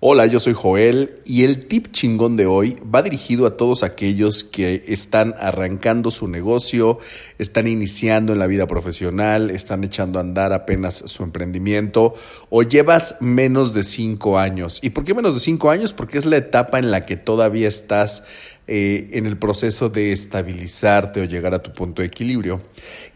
Hola, yo soy Joel y el tip chingón de hoy va dirigido a todos aquellos que están arrancando su negocio, están iniciando en la vida profesional, están echando a andar apenas su emprendimiento o llevas menos de cinco años. ¿Y por qué menos de cinco años? Porque es la etapa en la que todavía estás eh, en el proceso de estabilizarte o llegar a tu punto de equilibrio.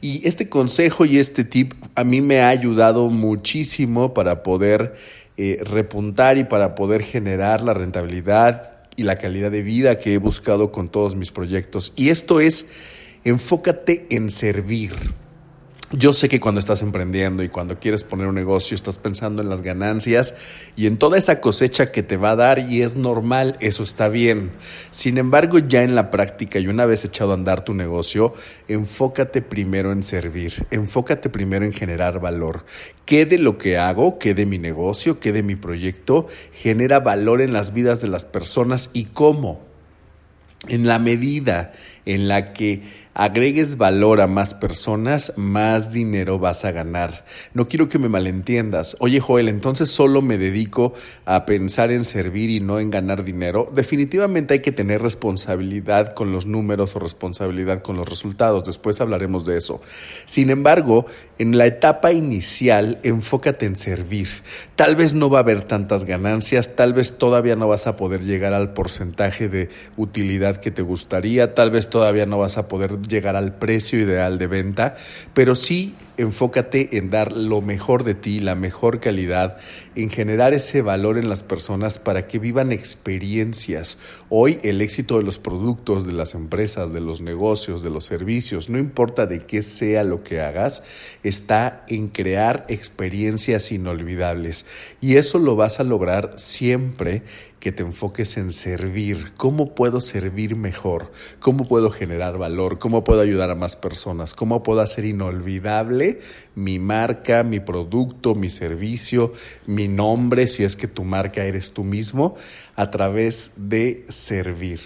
Y este consejo y este tip a mí me ha ayudado muchísimo para poder eh, repuntar y para poder generar la rentabilidad y la calidad de vida que he buscado con todos mis proyectos. Y esto es, enfócate en servir. Yo sé que cuando estás emprendiendo y cuando quieres poner un negocio estás pensando en las ganancias y en toda esa cosecha que te va a dar y es normal, eso está bien. Sin embargo, ya en la práctica y una vez echado a andar tu negocio, enfócate primero en servir, enfócate primero en generar valor. ¿Qué de lo que hago, qué de mi negocio, qué de mi proyecto genera valor en las vidas de las personas y cómo? En la medida en la que agregues valor a más personas, más dinero vas a ganar. No quiero que me malentiendas. Oye, Joel, entonces solo me dedico a pensar en servir y no en ganar dinero. Definitivamente hay que tener responsabilidad con los números o responsabilidad con los resultados. Después hablaremos de eso. Sin embargo, en la etapa inicial, enfócate en servir. Tal vez no va a haber tantas ganancias, tal vez todavía no vas a poder llegar al porcentaje de utilidad que te gustaría, tal vez todavía no vas a poder llegar al precio ideal de venta, pero sí enfócate en dar lo mejor de ti, la mejor calidad, en generar ese valor en las personas para que vivan experiencias. Hoy el éxito de los productos, de las empresas, de los negocios, de los servicios, no importa de qué sea lo que hagas, está en crear experiencias inolvidables. Y eso lo vas a lograr siempre que te enfoques en servir. ¿Cómo puedo servir mejor? ¿Cómo puedo generar valor? ¿Cómo puedo ayudar a más personas? ¿Cómo puedo hacer inolvidable mi marca, mi producto, mi servicio, mi nombre, si es que tu marca eres tú mismo, a través de servir?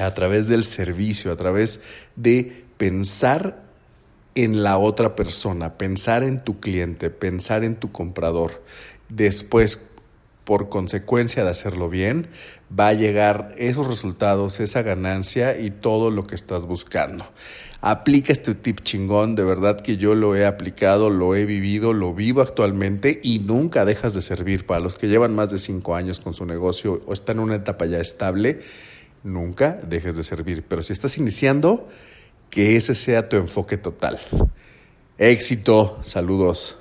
A través del servicio, a través de pensar en la otra persona, pensar en tu cliente, pensar en tu comprador. Después, por consecuencia de hacerlo bien, va a llegar esos resultados, esa ganancia y todo lo que estás buscando. Aplica este tip chingón, de verdad que yo lo he aplicado, lo he vivido, lo vivo actualmente y nunca dejas de servir. Para los que llevan más de cinco años con su negocio o están en una etapa ya estable, nunca dejes de servir. Pero si estás iniciando, que ese sea tu enfoque total. Éxito, saludos.